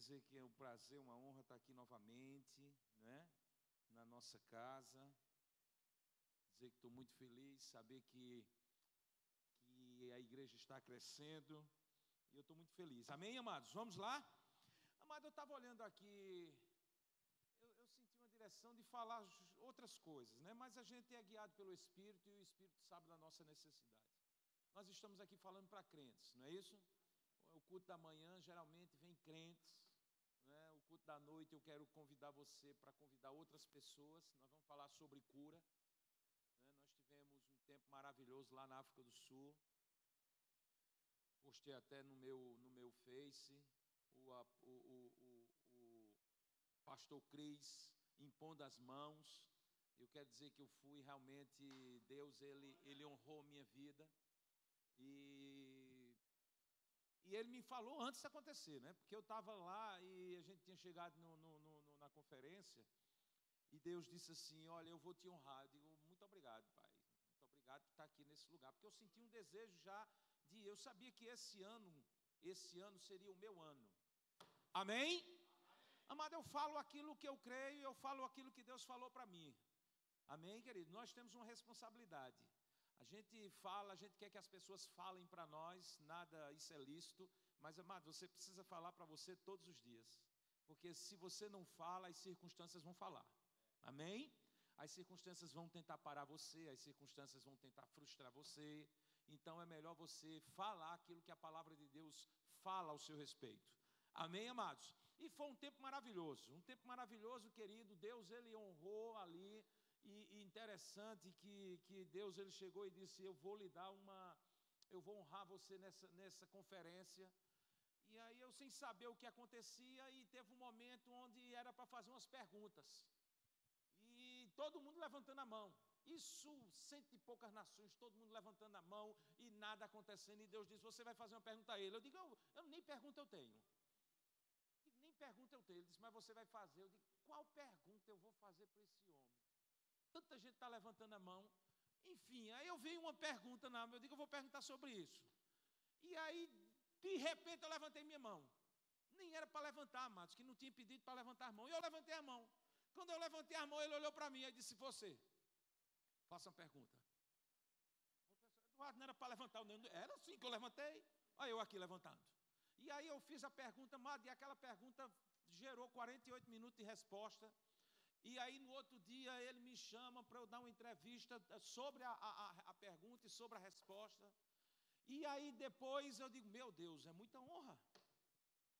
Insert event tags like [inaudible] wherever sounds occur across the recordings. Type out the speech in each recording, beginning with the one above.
dizer que é um prazer, uma honra estar aqui novamente, né? Na nossa casa. Dizer que estou muito feliz, saber que, que a igreja está crescendo. E eu estou muito feliz. Amém, amados? Vamos lá? Amado, eu estava olhando aqui, eu, eu, senti uma direção de falar outras coisas, né? Mas a gente é guiado pelo Espírito e o Espírito sabe da nossa necessidade. Nós estamos aqui falando para crentes, não é isso? O culto da manhã geralmente vem crentes, culto da noite eu quero convidar você para convidar outras pessoas. Nós vamos falar sobre cura. Né? Nós tivemos um tempo maravilhoso lá na África do Sul. Postei até no meu, no meu Face o, o, o, o pastor Cris impondo as mãos. Eu quero dizer que eu fui realmente, Deus, ele, ele honrou minha vida. E e ele me falou antes de acontecer, né? Porque eu estava lá e a gente tinha chegado no, no, no, na conferência e Deus disse assim: Olha, eu vou te honrar. Eu digo: Muito obrigado, Pai. Muito obrigado por estar aqui nesse lugar. Porque eu senti um desejo já de. Eu sabia que esse ano, esse ano seria o meu ano. Amém? Amém. Amado, eu falo aquilo que eu creio, eu falo aquilo que Deus falou para mim. Amém, querido? Nós temos uma responsabilidade. A gente fala, a gente quer que as pessoas falem para nós, nada isso é lícito, mas amado, você precisa falar para você todos os dias. Porque se você não fala, as circunstâncias vão falar. Amém? As circunstâncias vão tentar parar você, as circunstâncias vão tentar frustrar você. Então é melhor você falar aquilo que a palavra de Deus fala ao seu respeito. Amém, amados? E foi um tempo maravilhoso, um tempo maravilhoso, querido. Deus ele honrou ali e, e, interessante que, que Deus ele chegou e disse: Eu vou lhe dar uma, eu vou honrar você nessa, nessa conferência. E aí eu, sem saber o que acontecia, e teve um momento onde era para fazer umas perguntas. E todo mundo levantando a mão. Isso, cento e poucas nações, todo mundo levantando a mão e nada acontecendo. E Deus disse: Você vai fazer uma pergunta a ele. Eu digo: Eu, eu nem pergunta eu tenho. Eu digo, nem pergunta eu tenho. Ele disse: Mas você vai fazer. Eu digo: Qual pergunta eu vou fazer para esse homem? Tanta gente está levantando a mão. Enfim, aí eu vi uma pergunta na mão, eu digo, eu vou perguntar sobre isso. E aí, de repente, eu levantei minha mão. Nem era para levantar, amados, que não tinha pedido para levantar a mão. E eu levantei a mão. Quando eu levantei a mão, ele olhou para mim e disse: Você, faça uma pergunta. Eduardo, não era para levantar, não. era assim que eu levantei. Olha eu aqui levantando. E aí eu fiz a pergunta, e aquela pergunta gerou 48 minutos de resposta. E aí no outro dia ele me chama para eu dar uma entrevista sobre a, a, a, pergunta e sobre a resposta. E aí depois eu digo, meu Deus, é muita honra.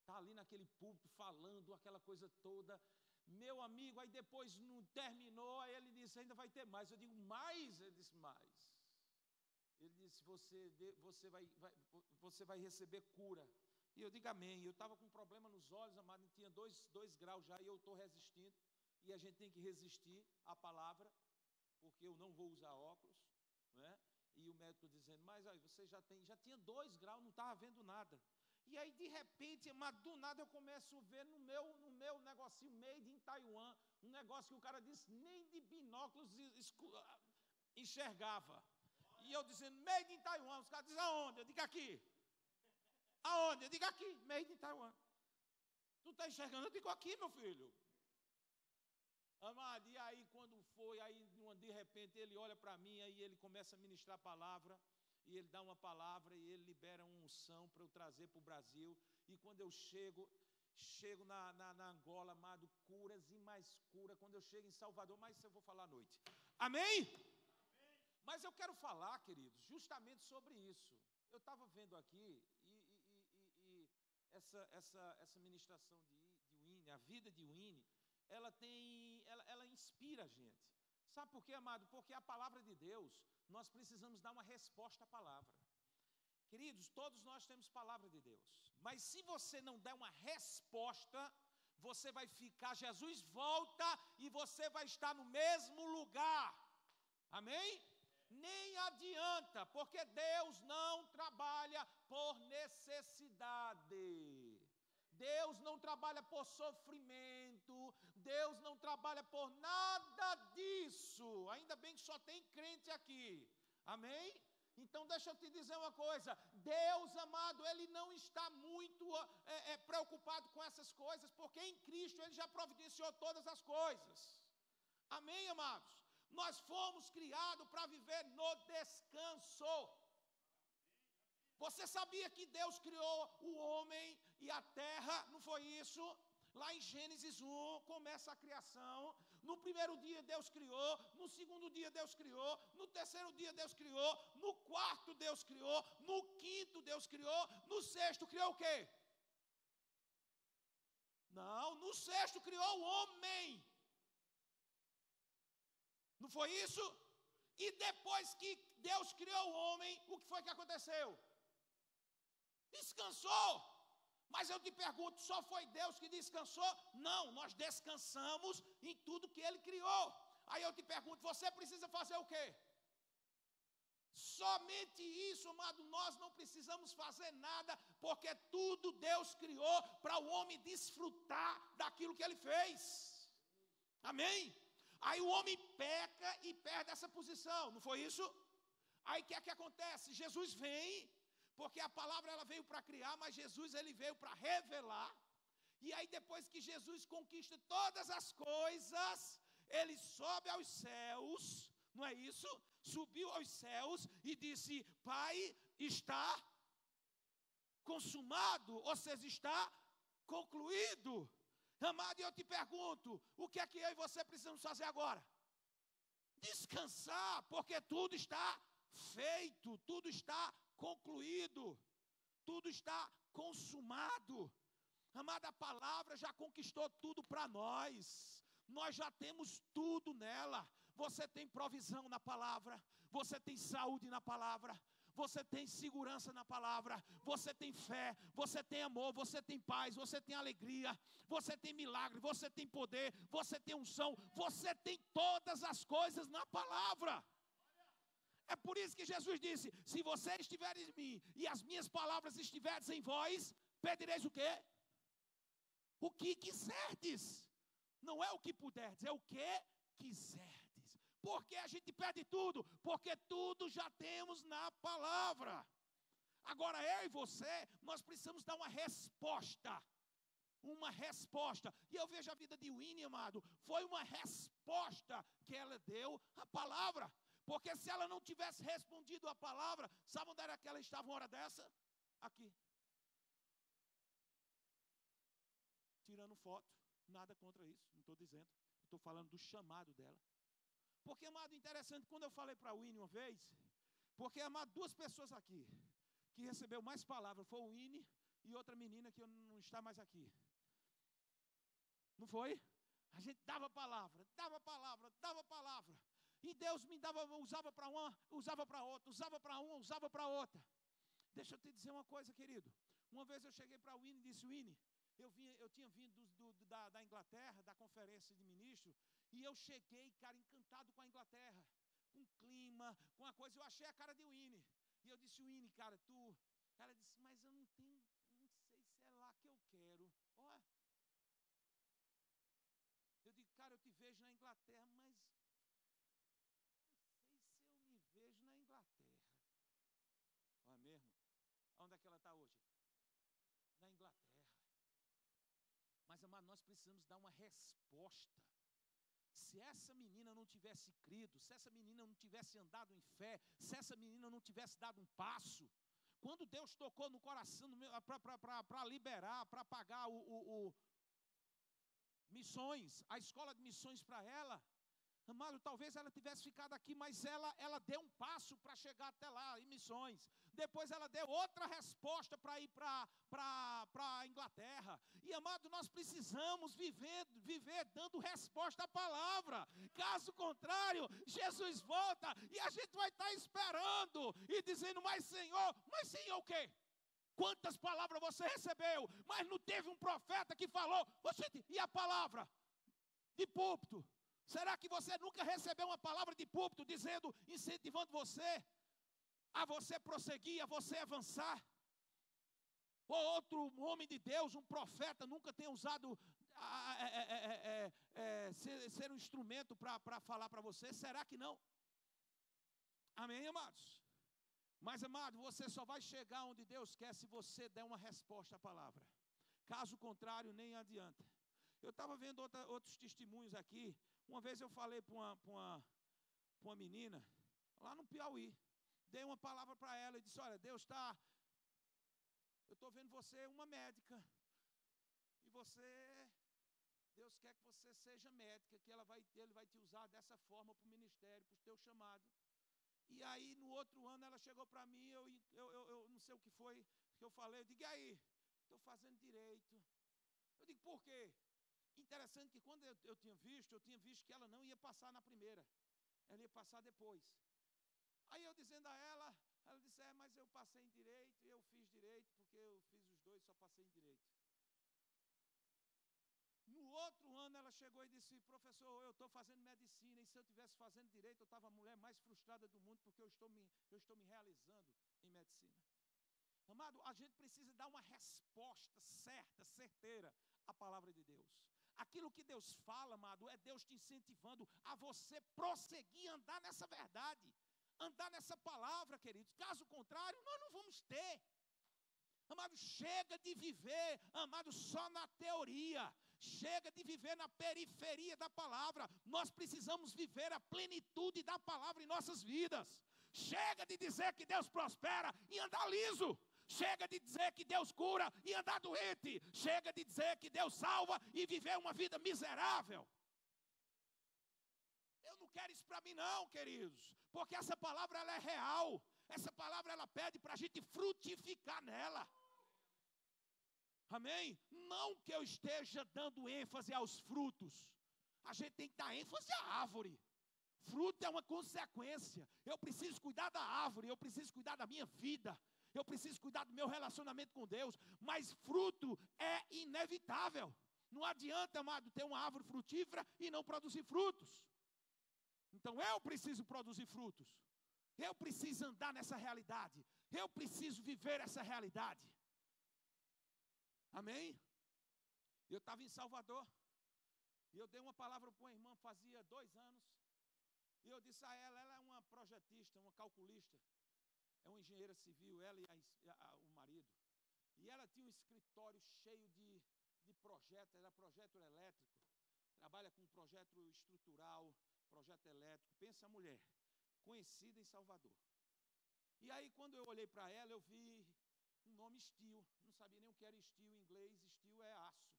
Está ali naquele púlpito falando aquela coisa toda. Meu amigo, aí depois não terminou, aí ele disse, ainda vai ter mais. Eu digo, mais? Ele disse, mais. Ele disse, você, você, vai, vai, você vai receber cura. E eu digo, amém. Eu estava com um problema nos olhos, amado, tinha dois, dois graus já, e eu estou resistindo e a gente tem que resistir à palavra, porque eu não vou usar óculos, né? E o médico dizendo, mas aí você já tem, já tinha dois graus, não estava vendo nada. E aí, de repente, mas do nada eu começo a ver no meu, no meu negocinho made in Taiwan, um negócio que o cara disse, nem de binóculos enxergava. E eu dizendo, made in Taiwan, os caras dizem, aonde? Eu digo aqui. Aonde? Eu digo aqui, made in Taiwan. Tu está enxergando? Eu digo aqui, meu filho. Amado, e aí quando foi, aí de repente ele olha para mim, aí ele começa a ministrar a palavra, e ele dá uma palavra, e ele libera uma unção para eu trazer para o Brasil. E quando eu chego, chego na, na, na, Angola, amado, curas e mais cura. Quando eu chego em Salvador, mas isso eu vou falar à noite. Amém? Amém? Mas eu quero falar, queridos, justamente sobre isso. Eu estava vendo aqui, e, e, e, e, essa, essa, essa ministração de, de Winnie, a vida de Winnie, ela tem, ela, ela inspira a gente. Sabe por quê, amado? Porque a palavra de Deus, nós precisamos dar uma resposta à palavra. Queridos, todos nós temos palavra de Deus, mas se você não der uma resposta, você vai ficar, Jesus volta e você vai estar no mesmo lugar. Amém? Nem adianta, porque Deus não trabalha por necessidade. Deus não trabalha por sofrimento, Deus não trabalha por nada disso. Ainda bem que só tem crente aqui. Amém? Então, deixa eu te dizer uma coisa: Deus amado, Ele não está muito é, é, preocupado com essas coisas, porque em Cristo Ele já providenciou todas as coisas. Amém, amados? Nós fomos criados para viver no descanso. Você sabia que Deus criou o homem e a terra? Não foi isso? Lá em Gênesis 1 começa a criação. No primeiro dia Deus criou, no segundo dia Deus criou, no terceiro dia Deus criou, no quarto Deus criou, no quinto Deus criou, no sexto criou o quê? Não, no sexto criou o homem. Não foi isso? E depois que Deus criou o homem, o que foi que aconteceu? Descansou. Mas eu te pergunto, só foi Deus que descansou? Não, nós descansamos em tudo que Ele criou. Aí eu te pergunto, você precisa fazer o quê? Somente isso, amado, nós não precisamos fazer nada, porque tudo Deus criou para o homem desfrutar daquilo que ele fez. Amém? Aí o homem peca e perde essa posição, não foi isso? Aí o que é que acontece? Jesus vem, porque a palavra ela veio para criar, mas Jesus ele veio para revelar. E aí depois que Jesus conquista todas as coisas, ele sobe aos céus, não é isso? Subiu aos céus e disse: Pai, está consumado, ou seja, está concluído. Amado, eu te pergunto: o que é que eu e você precisamos fazer agora? Descansar, porque tudo está feito, tudo está concluído, tudo está consumado. Amada, palavra já conquistou tudo para nós. Nós já temos tudo nela. Você tem provisão na palavra, você tem saúde na palavra, você tem segurança na palavra, você tem fé, você tem amor, você tem paz, você tem alegria, você tem milagre, você tem poder, você tem unção, você tem todas as coisas na palavra. É por isso que Jesus disse: Se você estiver em mim e as minhas palavras estiverem em vós, pedireis o quê? O que quiserdes. Não é o que puderdes, é o que quiserdes. Porque a gente perde tudo? Porque tudo já temos na palavra. Agora eu e você, nós precisamos dar uma resposta. Uma resposta. E eu vejo a vida de Winnie, amado, foi uma resposta que ela deu à palavra. Porque se ela não tivesse respondido a palavra, sabe onde era que ela estava uma hora dessa? Aqui. Tirando foto. Nada contra isso, não estou dizendo. Estou falando do chamado dela. Porque, amado, interessante, quando eu falei para a Winnie uma vez, porque, amado, duas pessoas aqui que recebeu mais palavras foi o Winnie e outra menina que não está mais aqui. Não foi? A gente dava palavra, dava palavra, dava palavra. E Deus me dava, usava para uma, usava para outra, usava para uma, usava para outra. Deixa eu te dizer uma coisa, querido. Uma vez eu cheguei para o Winnie e disse, Winnie, eu, vinha, eu tinha vindo do, do, da, da Inglaterra, da conferência de ministros, e eu cheguei, cara, encantado com a Inglaterra, com o clima, com a coisa. Eu achei a cara de Winnie. E eu disse, Winnie, cara, tu. Ela disse, mas eu não tenho, não sei se é lá que eu quero. Eu digo, cara, eu te vejo na Inglaterra, mas não sei se eu me vejo na Inglaterra. Ó, mesmo? Onde é que ela está hoje? Na Inglaterra. Mas, nós precisamos dar uma resposta. Se essa menina não tivesse crido, se essa menina não tivesse andado em fé, se essa menina não tivesse dado um passo, quando Deus tocou no coração para liberar, para pagar o, o, o, missões, a escola de missões para ela, Amado, talvez ela tivesse ficado aqui, mas ela, ela deu um passo para chegar até lá, em missões. Depois ela deu outra resposta para ir para a Inglaterra. E, amado, nós precisamos viver, viver dando resposta à palavra. Caso contrário, Jesus volta e a gente vai estar tá esperando e dizendo, mas Senhor, mas Senhor o quê? Quantas palavras você recebeu? Mas não teve um profeta que falou, você, e a palavra? De púlpito. Será que você nunca recebeu uma palavra de púlpito dizendo, incentivando você a você prosseguir, a você avançar? Ou outro homem de Deus, um profeta, nunca tem usado é, é, é, ser, ser, um instrumento para falar para você? Será que não? Amém, amados? Mas, amado, você só vai chegar onde Deus quer se você der uma resposta à palavra. Caso contrário, nem adianta. Eu estava vendo outra, outros testemunhos aqui. Uma vez eu falei para uma, uma, uma menina, lá no Piauí. Dei uma palavra para ela e disse: Olha, Deus está. Eu estou vendo você uma médica. E você. Deus quer que você seja médica, que ela vai, Ele vai te usar dessa forma para o ministério, para o teu chamado. E aí, no outro ano, ela chegou para mim, eu, eu, eu, eu, não sei o que foi que eu falei. Eu digo, e aí? Estou fazendo direito. Eu digo, por quê? Interessante que quando eu, eu tinha visto, eu tinha visto que ela não ia passar na primeira. Ela ia passar depois. Aí eu dizendo a ela, ela disse, é, mas eu passei em direito e eu fiz direito, porque eu fiz os dois, só passei em direito. No outro ano ela chegou e disse, professor, eu estou fazendo medicina, e se eu tivesse fazendo direito, eu estava a mulher mais frustrada do mundo, porque eu estou me, eu estou me realizando em medicina. Amado, a gente precisa dar uma resposta certa, certeira à palavra de Deus. Aquilo que Deus fala, amado, é Deus te incentivando a você prosseguir, andar nessa verdade, andar nessa palavra, queridos. Caso contrário, nós não vamos ter. Amado, chega de viver, amado, só na teoria. Chega de viver na periferia da palavra. Nós precisamos viver a plenitude da palavra em nossas vidas. Chega de dizer que Deus prospera e andar liso. Chega de dizer que Deus cura e andar doente. Chega de dizer que Deus salva e viver uma vida miserável. Eu não quero isso para mim, não, queridos, porque essa palavra ela é real. Essa palavra ela pede para a gente frutificar nela. Amém? Não que eu esteja dando ênfase aos frutos. A gente tem que dar ênfase à árvore. Fruto é uma consequência. Eu preciso cuidar da árvore, eu preciso cuidar da minha vida, eu preciso cuidar do meu relacionamento com Deus. Mas fruto é inevitável. Não adianta, amado, ter uma árvore frutífera e não produzir frutos. Então eu preciso produzir frutos. Eu preciso andar nessa realidade. Eu preciso viver essa realidade. Amém? Eu estava em Salvador. E eu dei uma palavra para uma irmã fazia dois anos. E eu disse a ela, ela é uma projetista, uma calculista. É uma engenheira civil, ela e a, a, o marido. E ela tinha um escritório cheio de, de projetos, era projeto elétrico. Trabalha com projeto estrutural, projeto elétrico. Pensa a mulher, conhecida em Salvador. E aí, quando eu olhei para ela, eu vi um nome steel. Não sabia nem o que era steel em inglês. Steel é aço.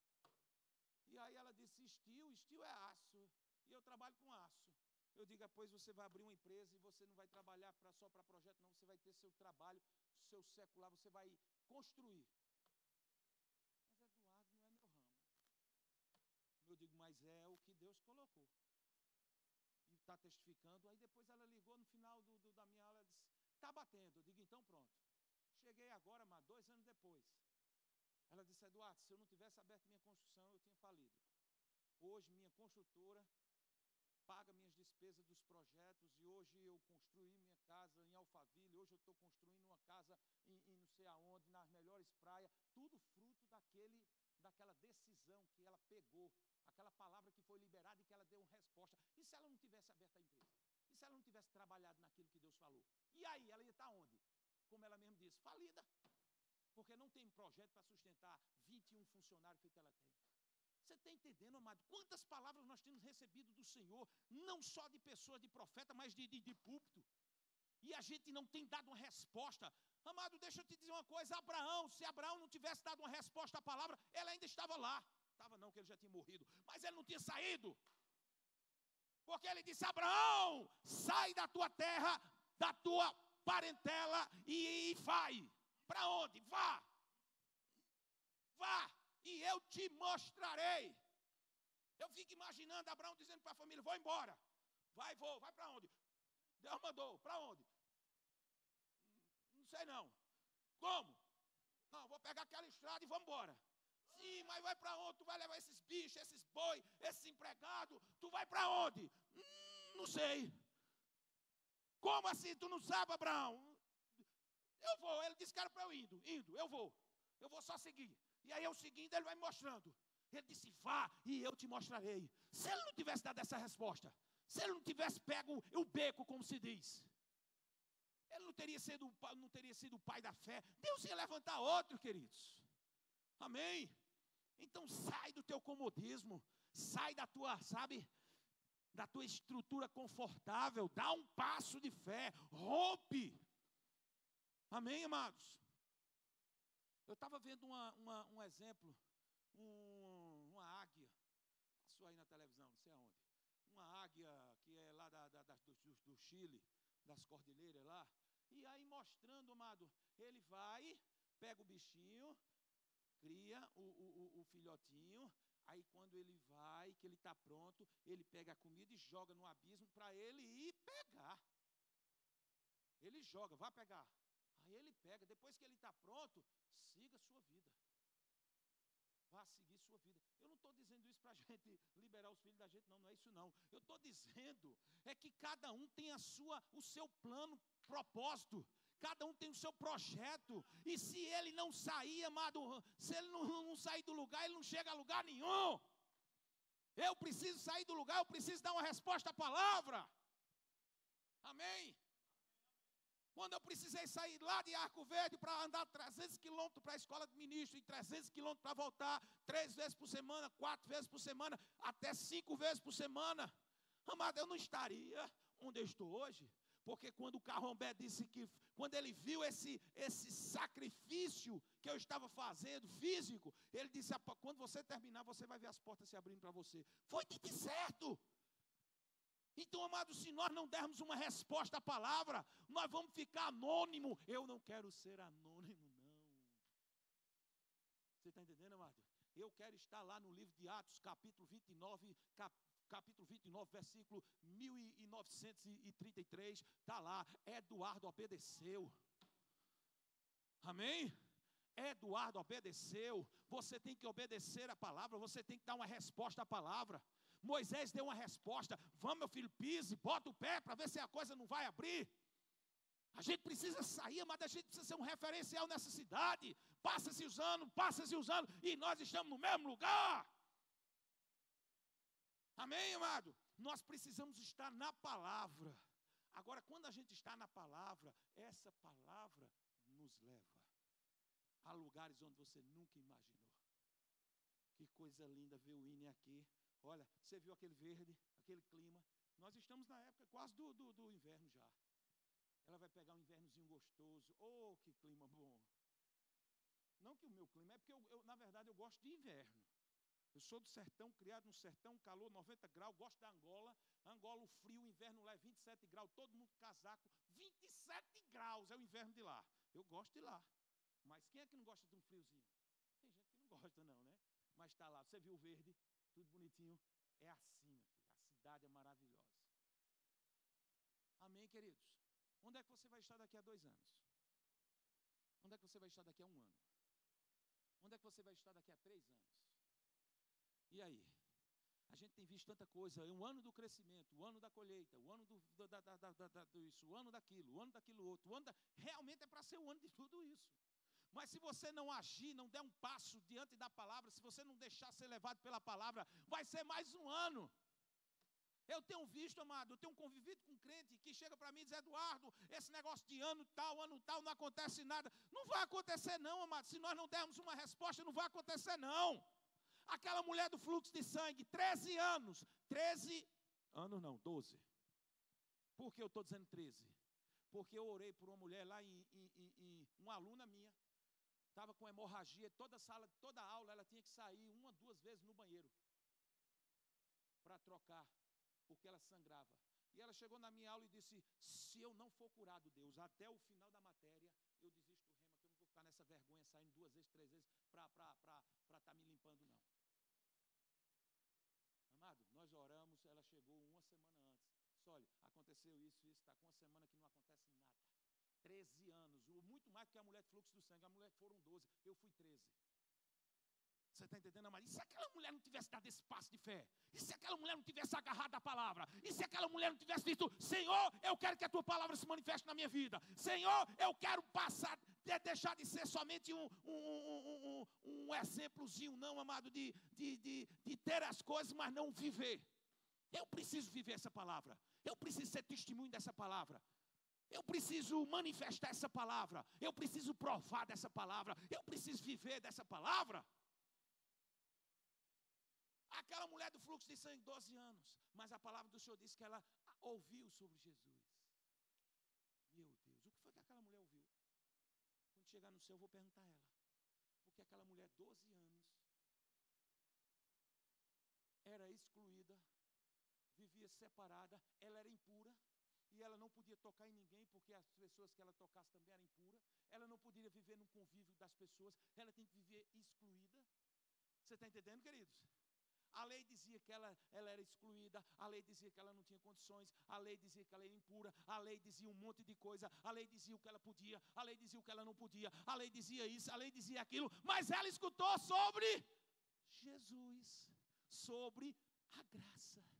E aí ela disse: steel, steel é aço. E eu trabalho com aço. Eu digo, depois você vai abrir uma empresa e você não vai trabalhar pra, só para projeto, não. Você vai ter seu trabalho, seu secular, você vai construir. Mas Eduardo não é meu ramo. Eu digo, mas é o que Deus colocou. E está testificando. Aí depois ela ligou no final do, do da minha aula, ela disse, está batendo. Eu digo, então pronto. Cheguei agora, mas dois anos depois. Ela disse, Eduardo, se eu não tivesse aberto minha construção, eu tinha falido. Hoje, minha construtora paga minhas despesas dos projetos e hoje eu construí minha casa em Alphaville, hoje eu estou construindo uma casa em, em, não sei aonde, nas melhores praias, tudo fruto daquele, daquela decisão que ela pegou, aquela palavra que foi liberada e que ela deu uma resposta. E se ela não tivesse aberto a empresa? E se ela não tivesse trabalhado naquilo que Deus falou? E aí, ela ia estar onde? como ela mesmo disse, falida. Porque não tem projeto para sustentar 21 funcionários feito ela tem. Você está entendendo, amado? Quantas palavras nós temos recebido do Senhor, não só de pessoas, de profeta, mas de, de, de púlpito. E a gente não tem dado uma resposta. Amado, deixa eu te dizer uma coisa: Abraão, se Abraão não tivesse dado uma resposta à palavra, ele ainda estava lá. Estava não, que ele já tinha morrido, mas ele não tinha saído. Porque ele disse: Abraão, sai da tua terra, da tua parentela e, e vai. Para onde? Vá. Vá, e eu te mostrarei. Eu fico imaginando Abraão dizendo para a família: vou embora. Vai, vou. Vai para onde? Deus mandou. Para onde? Não sei não. Como? Não, vou pegar aquela estrada e vamos embora. Sim, mas vai para onde? Tu vai levar esses bichos, esses boi, esses empregados? Tu vai para onde? Hum, não sei. Como assim? Tu não sabe, Abraão? Eu vou. Ele disse que era para eu indo. Indo, eu vou. Eu vou só seguir. E aí eu seguindo, ele vai mostrando. Ele disse: Vá e eu te mostrarei. Se ele não tivesse dado essa resposta, se ele não tivesse pego o beco, como se diz, ele não teria sido, não teria sido o pai da fé, Deus ia levantar outro, queridos. Amém? Então sai do teu comodismo, sai da tua, sabe, da tua estrutura confortável, dá um passo de fé, rompe. Amém, amados? Eu estava vendo uma, uma, um exemplo, um, uma águia, passou aí na televisão, não sei aonde, uma águia que é lá da, da, da do, do Chile, das cordilheiras lá, e aí mostrando, amado, ele vai, pega o bichinho, cria o, o, o filhotinho, aí quando ele vai, que ele está pronto, ele pega a comida e joga no abismo para ele ir pegar. Ele joga, vai pegar. Aí ele pega, depois que ele está pronto, siga a sua vida. Vá seguir sua vida. Eu não estou dizendo isso para a [laughs] gente liberar os filhos da gente, não, não é isso não. Eu estou dizendo é que cada um tem a sua, o seu plano, propósito. Cada um tem o seu projeto. E se ele não sair, amado, se ele não, não sair do lugar, ele não chega a lugar nenhum. Eu preciso sair do lugar, eu preciso dar uma resposta à palavra. Amém? Quando eu precisei sair lá de Arco Verde para andar 300 quilômetros para a escola de ministro e 300 quilômetros para voltar, três vezes por semana, quatro vezes por semana, até cinco vezes por semana, amado, eu não estaria onde eu estou hoje. Porque quando o Carrombé disse que, quando ele viu esse, esse sacrifício que eu estava fazendo, físico, ele disse: quando você terminar, você vai ver as portas se abrindo para você. Foi de certo. Então, amados, se nós não dermos uma resposta à palavra, nós vamos ficar anônimo. Eu não quero ser anônimo, não. Você está entendendo, amado? Eu quero estar lá no livro de Atos, capítulo 29, cap, capítulo 29, versículo 1933, está lá, Eduardo obedeceu. Amém? Eduardo obedeceu. Você tem que obedecer a palavra, você tem que dar uma resposta à palavra. Moisés deu uma resposta: Vamos, meu filho, pise, bota o pé para ver se a coisa não vai abrir. A gente precisa sair, mas a gente precisa ser um referencial nessa cidade. Passa-se os anos, passa-se os anos, e nós estamos no mesmo lugar. Amém, amado? Nós precisamos estar na palavra. Agora, quando a gente está na palavra, essa palavra nos leva a lugares onde você nunca imaginou. Que coisa linda ver o INE aqui. Olha, você viu aquele verde, aquele clima. Nós estamos na época quase do, do, do inverno já. Ela vai pegar um invernozinho gostoso. Oh, que clima bom. Não que o meu clima, é porque eu, eu na verdade eu gosto de inverno. Eu sou do sertão, criado no sertão, calor 90 graus, gosto da Angola. Angola, o frio, o inverno lá é 27 graus, todo mundo casaco. 27 graus é o inverno de lá. Eu gosto de lá. Mas quem é que não gosta de um friozinho? Tem gente que não gosta, não, né? Mas está lá, você viu o verde, tudo bonitinho. É assim, meu filho. A cidade é maravilhosa. Amém, queridos? Onde é que você vai estar daqui a dois anos? Onde é que você vai estar daqui a um ano? Onde é que você vai estar daqui a três anos? E aí? A gente tem visto tanta coisa, é um ano do crescimento, o ano da colheita, o ano do, da, da, da, da, isso, o ano daquilo, o ano daquilo outro, o ano da... realmente é para ser o ano de tudo isso. Mas se você não agir, não der um passo diante da palavra, se você não deixar ser levado pela palavra, vai ser mais um ano. Eu tenho visto, amado, eu tenho convivido com um crente que chega para mim e diz: Eduardo, esse negócio de ano tal, ano tal, não acontece nada. Não vai acontecer, não, amado. Se nós não dermos uma resposta, não vai acontecer, não. Aquela mulher do fluxo de sangue, 13 anos. 13 anos não, 12. Por que eu estou dizendo 13? Porque eu orei por uma mulher lá em, em, em, em uma aluna minha, estava com hemorragia, toda sala, toda aula ela tinha que sair uma, duas vezes no banheiro para trocar, porque ela sangrava. E ela chegou na minha aula e disse: Se eu não for curado, Deus, até o final da matéria, eu desisto do rema, que eu não vou ficar nessa vergonha saindo duas vezes, três vezes para estar tá me limpando, não. Amado, nós oramos, ela chegou uma semana antes. Disse, olha, aconteceu isso, isso, está com uma semana que não acontece nada. 13 anos, muito mais que a mulher de fluxo do sangue. A mulher foram 12, eu fui 13. Você está entendendo, Maria? E se aquela mulher não tivesse dado esse passo de fé? E se aquela mulher não tivesse agarrado a palavra? E se aquela mulher não tivesse dito, Senhor, eu quero que a tua palavra se manifeste na minha vida. Senhor, eu quero passar, de deixar de ser somente um, um, um, um exemplozinho, não, amado, de, de, de, de ter as coisas, mas não viver. Eu preciso viver essa palavra. Eu preciso ser testemunho dessa palavra. Eu preciso manifestar essa palavra. Eu preciso provar dessa palavra. Eu preciso viver dessa palavra. Aquela mulher do fluxo de sangue, 12 anos. Mas a palavra do Senhor disse que ela ouviu sobre Jesus. Meu Deus, o que foi que aquela mulher ouviu? Quando chegar no céu, eu vou perguntar a ela. Porque aquela mulher, 12 anos, era excluída, vivia separada, ela era impura, e ela não podia tocar em ninguém, porque as pessoas que ela tocasse também eram impuras. Ela não poderia viver no convívio das pessoas, ela tem que viver excluída. Você está entendendo, queridos? A lei dizia que ela, ela era excluída, a lei dizia que ela não tinha condições, a lei dizia que ela era impura, a lei dizia um monte de coisa, a lei dizia o que ela podia, a lei dizia o que ela não podia, a lei dizia isso, a lei dizia aquilo, mas ela escutou sobre Jesus, sobre a graça.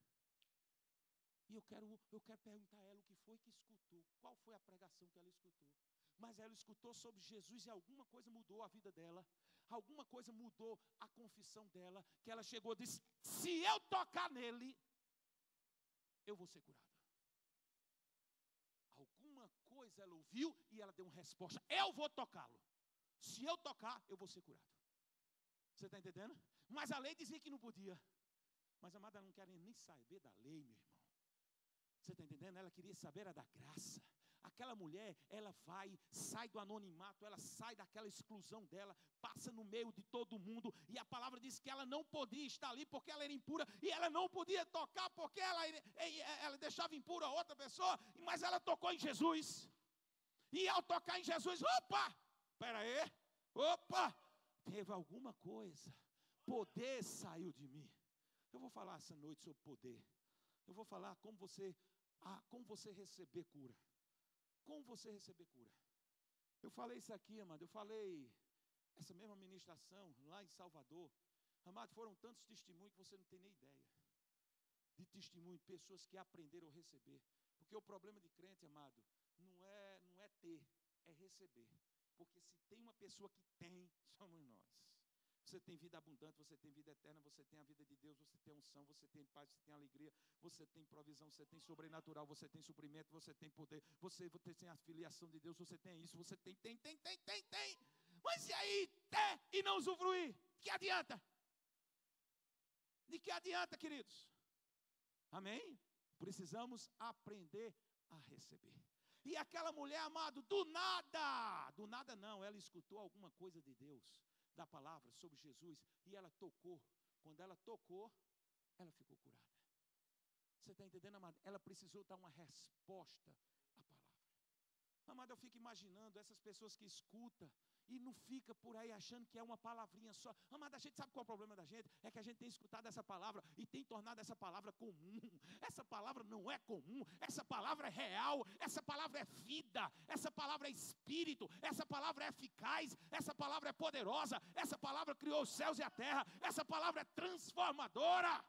E eu quero, eu quero perguntar a ela o que foi que escutou, qual foi a pregação que ela escutou. Mas ela escutou sobre Jesus e alguma coisa mudou a vida dela, alguma coisa mudou a confissão dela, que ela chegou e disse: Se eu tocar nele, eu vou ser curada. Alguma coisa ela ouviu e ela deu uma resposta: Eu vou tocá-lo. Se eu tocar, eu vou ser curado. Você está entendendo? Mas a lei dizia que não podia. Mas amada não quer nem saber da lei, meu irmão. Você está entendendo? Ela queria saber a da graça. Aquela mulher, ela vai, sai do anonimato, ela sai daquela exclusão dela, passa no meio de todo mundo, e a palavra diz que ela não podia estar ali porque ela era impura, e ela não podia tocar porque ela, ela deixava impura outra pessoa, mas ela tocou em Jesus. E ao tocar em Jesus, opa, espera aí, opa, teve alguma coisa, poder saiu de mim. Eu vou falar essa noite sobre poder. Eu vou falar como você, ah, como você receber cura. Como você receber cura. Eu falei isso aqui, amado. Eu falei essa mesma ministração lá em Salvador. Amado, foram tantos testemunhos que você não tem nem ideia. De testemunho, pessoas que aprenderam a receber. Porque o problema de crente, amado, não é, não é ter, é receber. Porque se tem uma pessoa que tem, [laughs] somos nós. Você tem vida abundante, você tem vida eterna, você tem a vida de Deus, você tem unção, você tem paz, você tem alegria, você tem provisão, você tem sobrenatural, você tem suprimento, você tem poder, você, você tem a filiação de Deus, você tem isso, você tem, tem, tem, tem, tem, tem. Mas e aí, ter e não usufruir? Que adianta? De que adianta, queridos? Amém? Precisamos aprender a receber. E aquela mulher, amado, do nada, do nada não, ela escutou alguma coisa de Deus da palavra sobre Jesus e ela tocou. Quando ela tocou, ela ficou curada. Você está entendendo, amado? Ela precisou dar uma resposta. Amado, eu fico imaginando essas pessoas que escutam e não fica por aí achando que é uma palavrinha só. Amada, a gente sabe qual é o problema da gente? É que a gente tem escutado essa palavra e tem tornado essa palavra comum. Essa palavra não é comum, essa palavra é real, essa palavra é vida, essa palavra é espírito, essa palavra é eficaz, essa palavra é poderosa, essa palavra criou os céus e a terra, essa palavra é transformadora.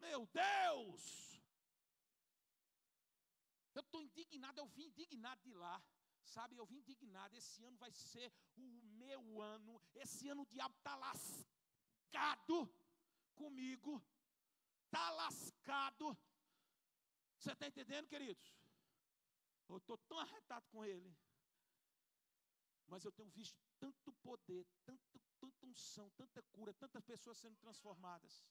Meu Deus! Eu estou indignado, eu vim indignado de lá. Sabe, eu vim indignado. Esse ano vai ser o meu ano. Esse ano o diabo está lascado comigo. Está lascado. Você está entendendo, queridos? Eu estou tão arretado com ele. Mas eu tenho visto tanto poder, tanto, tanta unção, tanta cura, tantas pessoas sendo transformadas.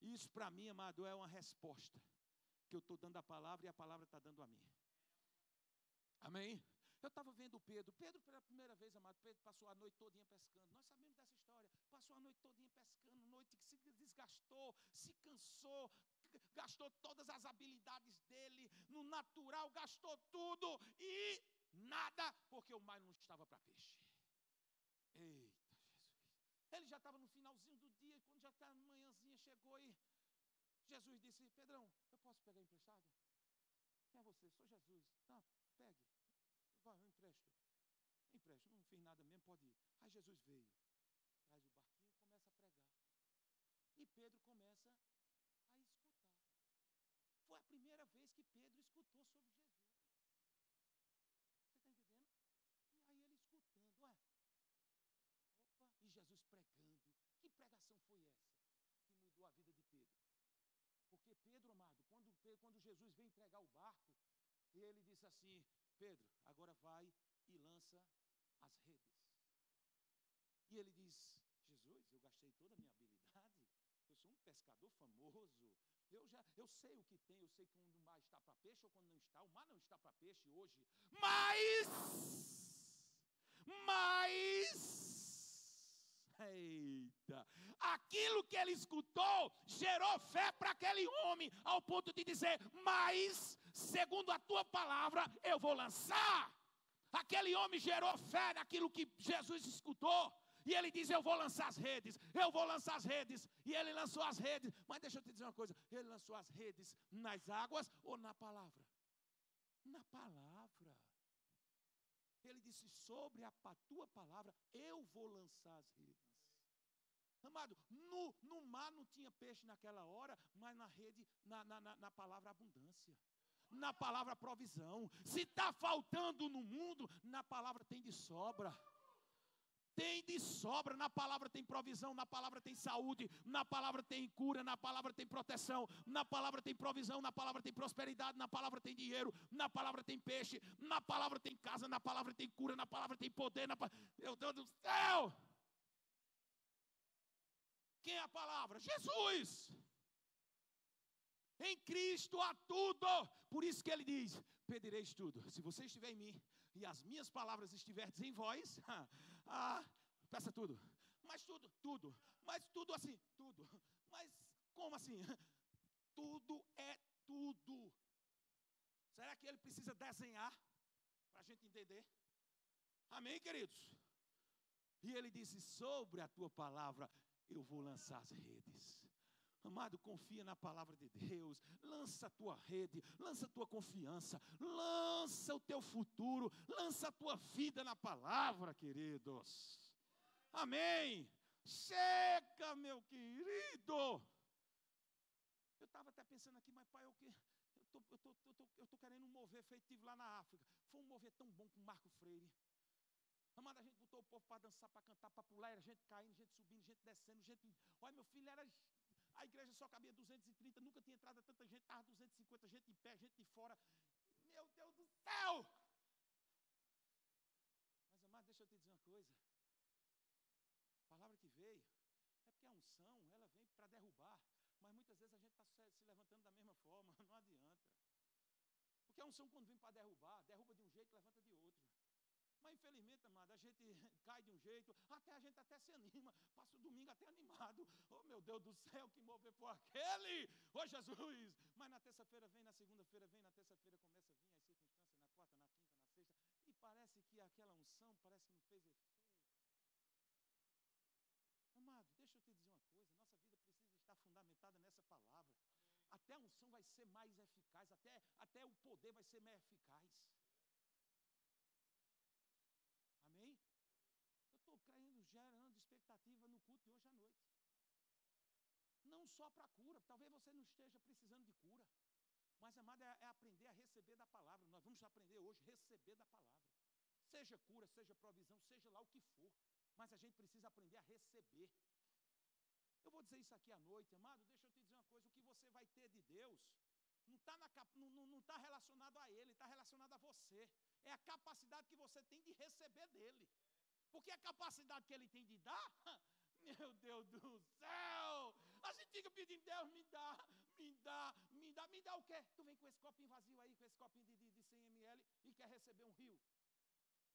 Isso para mim, amado, é uma resposta que eu estou dando a palavra e a palavra está dando a mim. Amém? Eu estava vendo Pedro. Pedro, pela primeira vez, amado, Pedro passou a noite todinha pescando. Nós sabemos dessa história. Passou a noite todinha pescando, noite que se desgastou, se cansou, gastou todas as habilidades dele no natural, gastou tudo e nada, porque o mar não estava para peixe. Eita, Jesus. Ele já estava no finalzinho do dia, quando já está manhãzinha, chegou e Jesus disse: Pedrão, eu posso pegar emprestado? Quem é você? Sou Jesus. Não, pegue. Vai, eu empresto. Empresto. Não fiz nada mesmo, pode ir. Aí Jesus veio, traz o barquinho e começa a pregar. E Pedro começa a escutar. Foi a primeira vez que Pedro escutou sobre Jesus. Você está entendendo? E aí ele escutando, ué. Opa, e Jesus pregando. Que pregação foi essa que mudou a vida de Pedro? Pedro, amado, quando, quando Jesus veio entregar o barco, ele disse assim: Pedro, agora vai e lança as redes. E ele diz: Jesus, eu gastei toda a minha habilidade. Eu sou um pescador famoso. Eu já, eu sei o que tem, eu sei quando o mar está para peixe ou quando não está. O mar não está para peixe hoje. Mas, mas, aquilo que ele escutou gerou fé para aquele homem, ao ponto de dizer: Mas, segundo a tua palavra, eu vou lançar. Aquele homem gerou fé naquilo que Jesus escutou. E ele diz: Eu vou lançar as redes, eu vou lançar as redes. E ele lançou as redes. Mas deixa eu te dizer uma coisa: ele lançou as redes nas águas ou na palavra? Na palavra. Ele disse: Sobre a tua palavra, eu vou lançar as redes. Amado, no, no mar não tinha peixe naquela hora, mas na rede, na, na, na, na palavra abundância na palavra provisão. Se está faltando no mundo, na palavra tem de sobra tem de sobra. Na palavra tem provisão, na palavra tem saúde, na palavra tem cura, na palavra tem proteção, na palavra tem provisão, na palavra tem prosperidade, na palavra tem dinheiro, na palavra tem peixe, na palavra tem casa, na palavra tem cura, na palavra tem poder. Na Meu Deus do céu! Quem é a palavra? Jesus! Em Cristo há tudo. Por isso que ele diz: Pedireis tudo. Se você estiver em mim e as minhas palavras estiverem em vós, [laughs] ah, peça tudo. Mas tudo, tudo. Mas tudo assim, tudo. Mas como assim? [laughs] Tudo é tudo. Será que ele precisa desenhar para a gente entender? Amém, queridos? E ele disse: Sobre a tua palavra eu vou lançar as redes. Amado, confia na palavra de Deus. Lança a tua rede, lança a tua confiança, lança o teu futuro, lança a tua vida na palavra, queridos. Amém. Chega, meu querido. Eu estava até pensando aqui, mas pai, eu eu tô, eu tô, eu tô, eu tô querendo mover feito lá na África. Foi um mover tão bom com Marco Freire. Amada, a gente botou o povo para dançar, para cantar, para pular, era gente caindo, gente subindo, gente descendo, gente. Olha, meu filho, era a igreja só cabia 230, nunca tinha entrado tanta gente, estava 250, gente de pé, gente de fora. Meu Deus do céu! Mas, amado, deixa eu te dizer uma coisa. A palavra que veio é porque a unção, ela vem para derrubar. Mas muitas vezes a gente está se levantando da mesma forma, [laughs] não adianta. Porque a unção, quando vem para derrubar, derruba de um jeito, levanta de outro. Mas infelizmente, amado, a gente [laughs] cai de um jeito, até a gente até se anima, passa o domingo até animado. Oh meu Deus do céu, que mover foi aquele! Ô oh, Jesus! Mas na terça-feira vem, na segunda-feira vem, na terça-feira começa a vir as circunstâncias, na quarta, na quinta, na sexta, e parece que aquela unção parece que não fez efeito. Amado, deixa eu te dizer uma coisa, nossa vida precisa estar fundamentada nessa palavra. Até a unção vai ser mais eficaz, até, até o poder vai ser mais eficaz. Amém? Eu estou crendo, gerando expectativa no culto de hoje à noite. Não só para cura, talvez você não esteja precisando de cura. Mas, amado, é, é aprender a receber da palavra. Nós vamos aprender hoje a receber da palavra. Seja cura, seja provisão, seja lá o que for. Mas a gente precisa aprender a receber. Eu vou dizer isso aqui à noite, amado. Deixa eu te dizer uma coisa: o que você vai ter de Deus não está não, não, não tá relacionado a Ele, está relacionado a você é a capacidade que você tem de receber dele. Porque a capacidade que ele tem de dar, [laughs] meu Deus do céu! A gente fica pedindo, Deus, me dá, me dá, me dá, me dá o quê? Tu vem com esse copinho vazio aí, com esse copinho de, de, de 100 ml e quer receber um rio.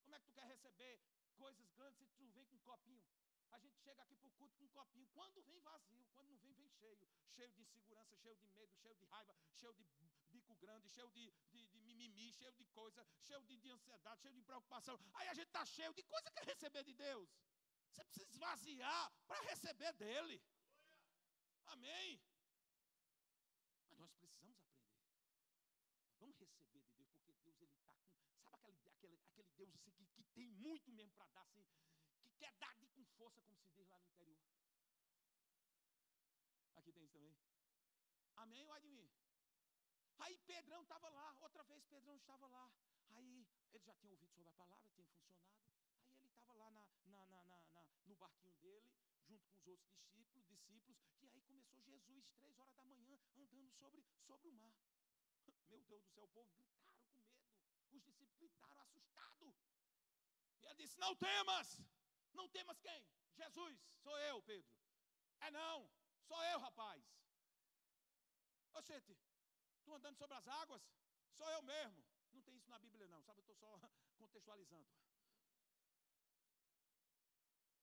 Como é que tu quer receber coisas grandes se tu vem com um copinho? A gente chega aqui para copinho. Quando vem vazio, quando não vem, vem cheio. Cheio de insegurança, cheio de medo, cheio de raiva, cheio de bico grande, cheio de, de, de mimimi, cheio de coisa, cheio de, de ansiedade, cheio de preocupação. Aí a gente está cheio de coisa que quer receber de Deus. Você precisa esvaziar para receber dele. Amém? Mas nós precisamos aprender. vamos receber de Deus, porque Deus ele está com. Sabe aquele, aquele, aquele Deus assim, que, que tem muito mesmo para dar, assim, que quer dar de com força, como se diz lá no interior. Aqui tem isso também. Amém ou mim? Aí Pedrão estava lá, outra vez Pedrão estava lá. Aí ele já tinha ouvido sobre a palavra, tinha funcionado. Aí ele estava lá na, na, na, no barquinho dele, junto com os outros discípulos, discípulos, e aí começou Jesus, três horas da manhã, andando sobre, sobre o mar. [laughs] Meu Deus do céu, o povo gritaram com medo. Os discípulos gritaram assustados. E ele disse: Não temas. Não temas quem? Jesus. Sou eu, Pedro. É não. Sou eu, rapaz. Oxente, tu andando sobre as águas? Sou eu mesmo. Não tem isso na Bíblia, não, sabe? Eu estou só [laughs] contextualizando.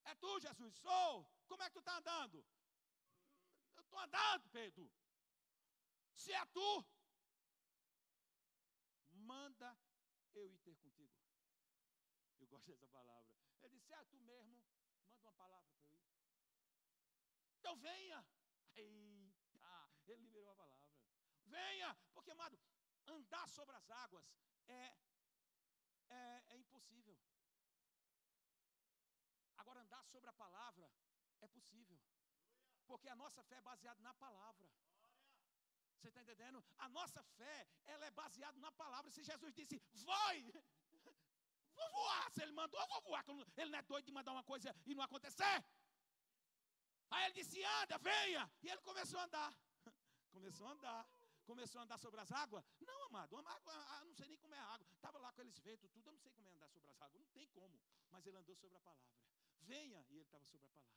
É tu, Jesus? Sou. Como é que tu está andando? Eu estou andando, Pedro. Se é tu, manda eu ir ter contigo. Eu gosto dessa palavra. Ele disse: É tu mesmo, manda uma palavra para eu ir. Então venha. Eita, ele liberou a palavra. Venha, porque, amado, andar sobre as águas é, é, é impossível. Agora, andar sobre a palavra é possível. Porque a nossa fé é baseada na palavra. Você está entendendo? A nossa fé, ela é baseada na palavra. Se Jesus disse, vai, [laughs] vou voar. Se ele mandou, vou voar. Ele não é doido de mandar uma coisa e não acontecer. Aí ele disse, anda, venha. E ele começou a andar. [laughs] Começou a andar começou a andar sobre as águas? Não, amado, uma água, ah, não sei nem como é a água. Estava lá com aqueles ventos, tudo, eu não sei como é andar sobre as águas, não tem como. Mas ele andou sobre a palavra. Venha, e ele estava sobre a palavra.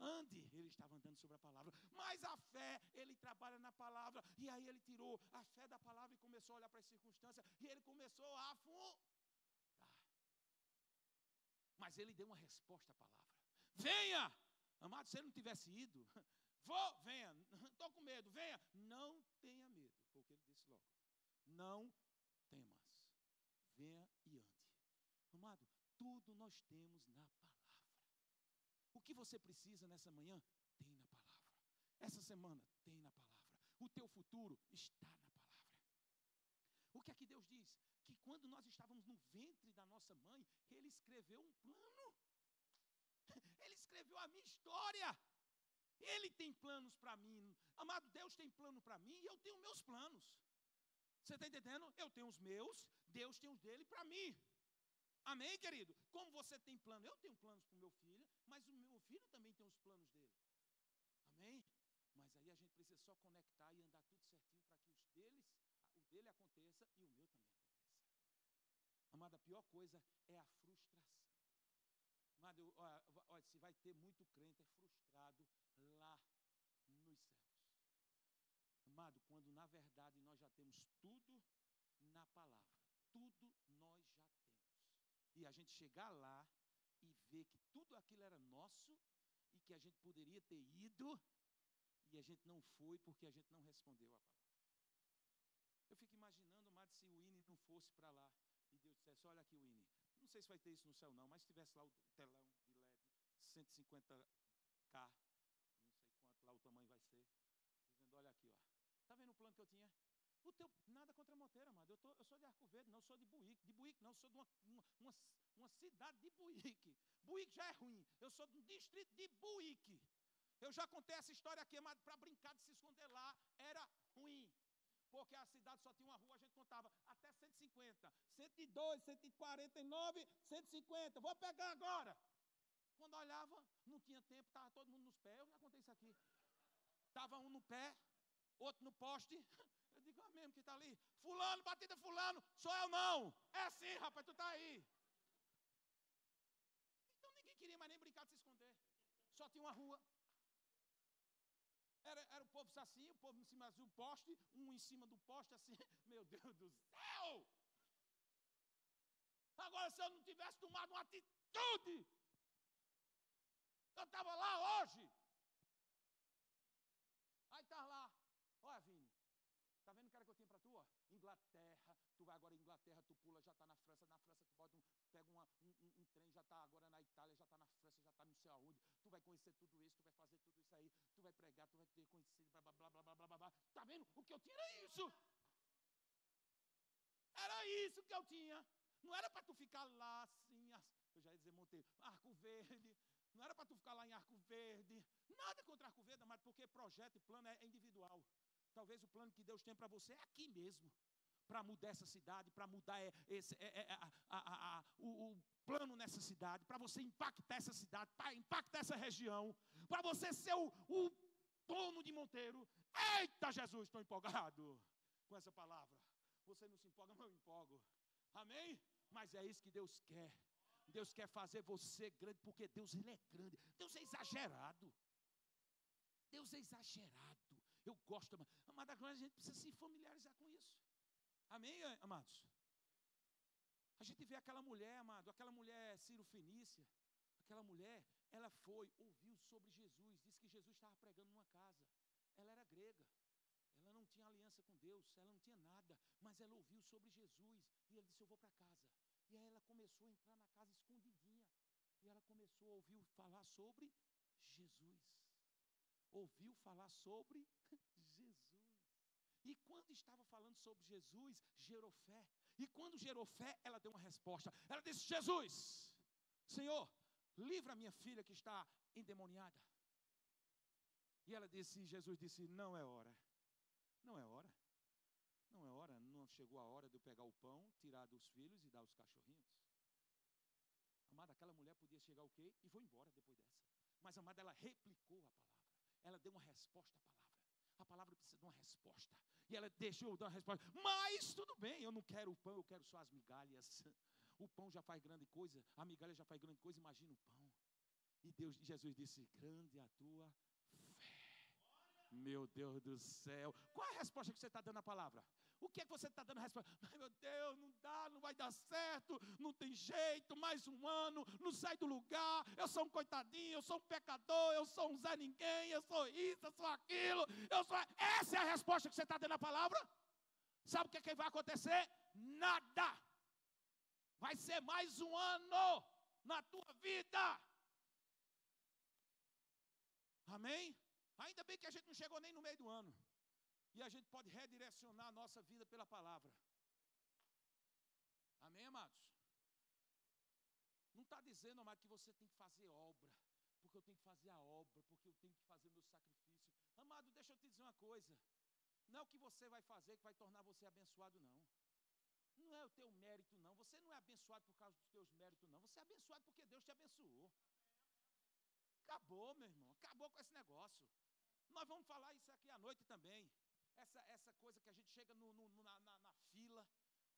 Ande, ele estava andando sobre a palavra. Mas a fé, ele trabalha na palavra. E aí ele tirou a fé da palavra e começou a olhar para as circunstâncias. E ele começou a afundar. Mas ele deu uma resposta à palavra. Venha! Amado, se ele não tivesse ido, vou, venha, estou com medo, venha. Não tenha medo. Foi o que ele disse logo. Não temas. Venha e ande. Amado, tudo nós temos na palavra. O que você precisa nessa manhã, tem na palavra. Essa semana, tem na palavra. O teu futuro está na palavra. O que é que Deus diz? Que quando nós estávamos no ventre da nossa mãe, Ele escreveu um plano. [laughs] Ele escreveu a minha história. Ele tem planos para mim. Amado, Deus tem plano para mim e eu tenho meus planos. Você está entendendo? Eu tenho os meus, Deus tem os dele para mim. Amém, querido? Como você tem plano? Eu tenho planos para o meu filho, mas o meu filho também tem os planos dele. Amém? Mas aí a gente precisa só conectar e andar tudo certinho para que os deles, o dele aconteça e o meu também aconteça. Amada, a pior coisa é a frustração. Amado, olha, olha, se vai ter muito crente é frustrado lá. Amado, quando na verdade nós já temos tudo na palavra, tudo nós já temos. E a gente chegar lá e ver que tudo aquilo era nosso e que a gente poderia ter ido e a gente não foi porque a gente não respondeu a palavra. Eu fico imaginando, amado, se o Ine não fosse para lá e Deus dissesse: Olha aqui, o Ine, não sei se vai ter isso no céu, não, mas se tivesse lá o telão de LED, 150K, lá o tamanho vai ser. Dizendo, olha aqui, ó. Tá vendo o plano que eu tinha? O teu, nada contra Monteiro, amado. Eu, tô, eu sou de Arco Verde, não sou de Buíque. De Buíque, não, sou de uma, uma, uma, cidade de Buíque. Buíque já é ruim. Eu sou do distrito de Buíque. Eu já contei essa história aqui, amado, para brincar de se esconder lá. Era ruim. Porque a cidade só tinha uma rua, a gente contava até 150. 102, 149, 150. Vou pegar agora. Quando olhava, não tinha tempo, estava todo mundo nos pés. Eu já contei isso aqui. Estava um no pé, outro no poste. [laughs] Eu digo, é mesmo que está ali. Fulano, batida fulano, sou eu não. É sim, rapaz, tu está aí. Então ninguém queria mais nem brincar de se esconder. Só tinha uma rua. Era, era o povo assim, o povo em cima do poste, um em cima do poste assim. [laughs] Meu Deus do céu! Agora, se eu não tivesse tomado uma atitude, eu estava lá hoje. Aí tá lá. Olha, Vini. Tá vendo o cara que eu tenho para tu? Ó? Inglaterra. Tu vai agora Inglaterra, tu pula, já está na França. Na França tu bota um, pega uma, um, um, um, trem, já está agora na Itália, já está na França, já está não sei aonde. Tu vai conhecer tudo isso, tu vai fazer tudo isso aí. Tu vai pregar, tu vai ter conhecido, blá, blá, blá, blá, blá, blá, blá. Tá vendo? O que eu tinha era isso. Era isso que eu tinha. Não era para tu ficar lá assim, eu já ia dizer Monteiro, Arco Verde, não era para tu ficar lá em Arco Verde. Nada contra Arco Verde, mas porque projeto e plano é individual. Talvez o plano que Deus tem para você é aqui mesmo. Para mudar essa cidade, para mudar é, esse, é, é, a, a, a, o, o plano nessa cidade, para você impactar essa cidade, para impactar essa região, para você ser o, o dono de Monteiro. Eita, Jesus, estou empolgado com essa palavra. Você não se empolga, mas eu empolgo. Amém? Mas é isso que Deus quer. Deus quer fazer você grande, porque Deus ele é grande. Deus é exagerado. Deus é exagerado. Eu gosto, amada glória, a gente precisa se familiarizar com isso. Amém, amados? A gente vê aquela mulher, amado, aquela mulher Ciro Fenícia, aquela mulher, ela foi, ouviu sobre Jesus, disse que Jesus estava pregando numa casa. Ela era grega, ela não tinha aliança com Deus, ela não tinha nada, mas ela ouviu sobre Jesus e ela disse: Eu vou para casa. E aí ela começou a entrar na casa escondidinha. E ela começou a ouvir falar sobre Jesus. Ouviu falar sobre [laughs] Jesus. E quando estava falando sobre Jesus, gerou fé. E quando gerou fé, ela deu uma resposta. Ela disse: Jesus, Senhor, livra minha filha que está endemoniada. E ela disse: Jesus disse: Não é hora. Não é hora. Não é hora. Não chegou a hora de eu pegar o pão, tirar dos filhos e dar aos cachorrinhos. Amada, aquela mulher podia chegar o quê? E foi embora depois dessa. Mas, amada, ela replicou a palavra. Ela deu uma resposta à palavra. A palavra precisa de uma resposta. E ela deixou dar uma resposta. Mas tudo bem, eu não quero o pão, eu quero só as migalhas. O pão já faz grande coisa, a migalha já faz grande coisa, imagina o pão. E Deus, Jesus disse: Grande a tua fé. Meu Deus do céu. Qual é a resposta que você está dando à palavra? O que é que você está dando resposta? Meu Deus, não dá, não vai dar certo, não tem jeito, mais um ano, não sai do lugar, eu sou um coitadinho, eu sou um pecador, eu sou um Zé Ninguém, eu sou isso, eu sou aquilo, eu sou. Essa é a resposta que você está dando à palavra? Sabe o que, é que vai acontecer? Nada. Vai ser mais um ano na tua vida. Amém? Ainda bem que a gente não chegou nem no meio do ano. E a gente pode redirecionar a nossa vida pela palavra. Amém, amados? Não está dizendo, amado, que você tem que fazer obra, porque eu tenho que fazer a obra, porque eu tenho que fazer meu sacrifício. Amado, deixa eu te dizer uma coisa. Não é o que você vai fazer que vai tornar você abençoado, não. Não é o teu mérito, não. Você não é abençoado por causa dos teus méritos, não. Você é abençoado porque Deus te abençoou. Acabou, meu irmão. Acabou com esse negócio. Nós vamos falar isso aqui à noite também essa, essa coisa que a gente chega no, no, na, na, na, fila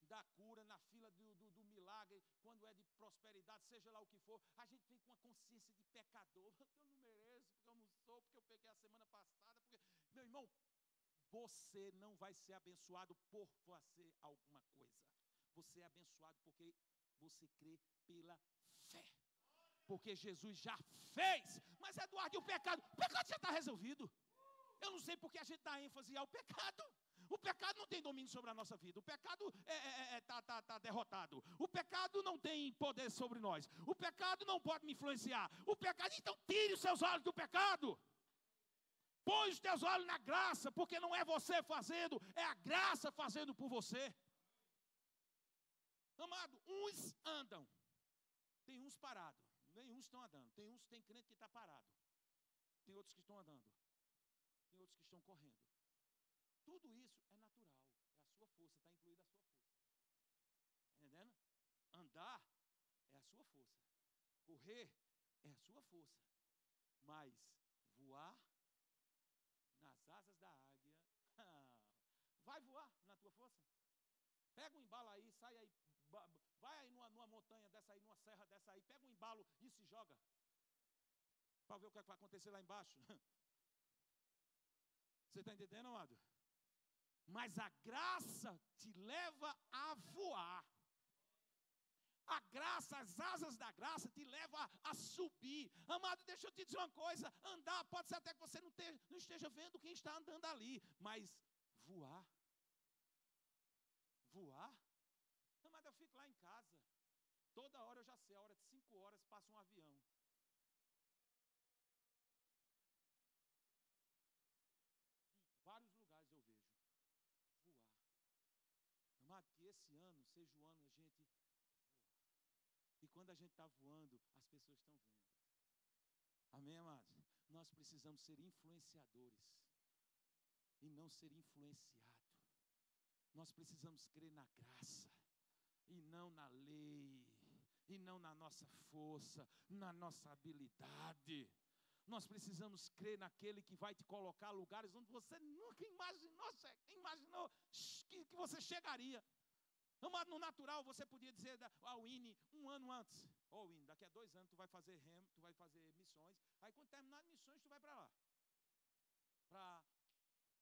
da cura, na fila do, do, do, milagre, quando é de prosperidade, seja lá o que for, a gente vem com a consciência de pecador, [laughs] porque eu não mereço, porque eu não sou, porque eu peguei a semana passada, porque. Meu irmão, você não vai ser abençoado por fazer alguma coisa. Você é abençoado porque você crê pela fé. Porque Jesus já fez. Mas Eduardo, e o pecado? O pecado já está resolvido. Eu não sei porque a gente dá ênfase ao pecado. O pecado não tem domínio sobre a nossa vida. O pecado está é, é, é, tá, tá, tá derrotado. O pecado não tem poder sobre nós. O pecado não pode me influenciar. O pecado, então tire os seus olhos do pecado. Põe os teus olhos na graça, porque não é você fazendo, é a graça fazendo por você. Amado, uns andam, tem uns parados, nem uns estão andando. Tem uns, tem crente que está parado, tem outros que estão andando outros que estão correndo. Tudo isso é natural, é a sua força, está incluída a sua força. Está entendendo? Andar é a sua força. Correr é a sua força. Mas voar nas asas da águia, [laughs] vai voar na tua força? Pega um embalo aí, sai aí, vai aí numa, numa montanha dessa aí, numa serra dessa aí, pega um embalo e se joga. Para ver o é que vai acontecer lá embaixo. [laughs] Você está entendendo, amado? Mas a graça te leva a voar. A graça, as asas da graça te leva a, subir. Amado, deixa eu te dizer uma coisa: andar, pode ser até que você não, te, não esteja vendo quem está andando ali, mas voar. Voar. Amado, eu fico lá em casa. Toda hora eu já sei, a hora de cinco horas passa um avião. Que esse ano seja o ano a gente voar. E quando a gente está voando, as pessoas estão vendo. Amém, amados? Nós precisamos ser influenciadores e não ser influenciado. Nós precisamos crer na graça e não na lei, e não na nossa força, na nossa habilidade. Nós precisamos crer naquele que vai te colocar lugares onde você nunca imaginou, imaginou que, que você chegaria. Amado, no natural, você podia dizer ao INE um ano antes. Ô oh, INE, daqui a dois anos tu vai fazer rem, tu vai fazer missões. Aí quando terminar as missões, tu vai para lá. Para,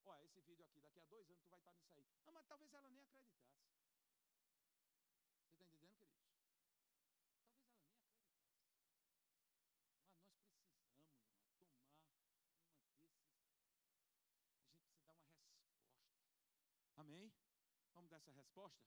olha, esse vídeo aqui, daqui a dois anos tu vai estar nisso aí. Mas talvez ela nem acreditasse. Você está entendendo, queridos? Talvez ela nem acreditasse. Mas nós precisamos, amado, tomar uma decisão. A gente precisa dar uma resposta. Amém? Vamos dar essa resposta?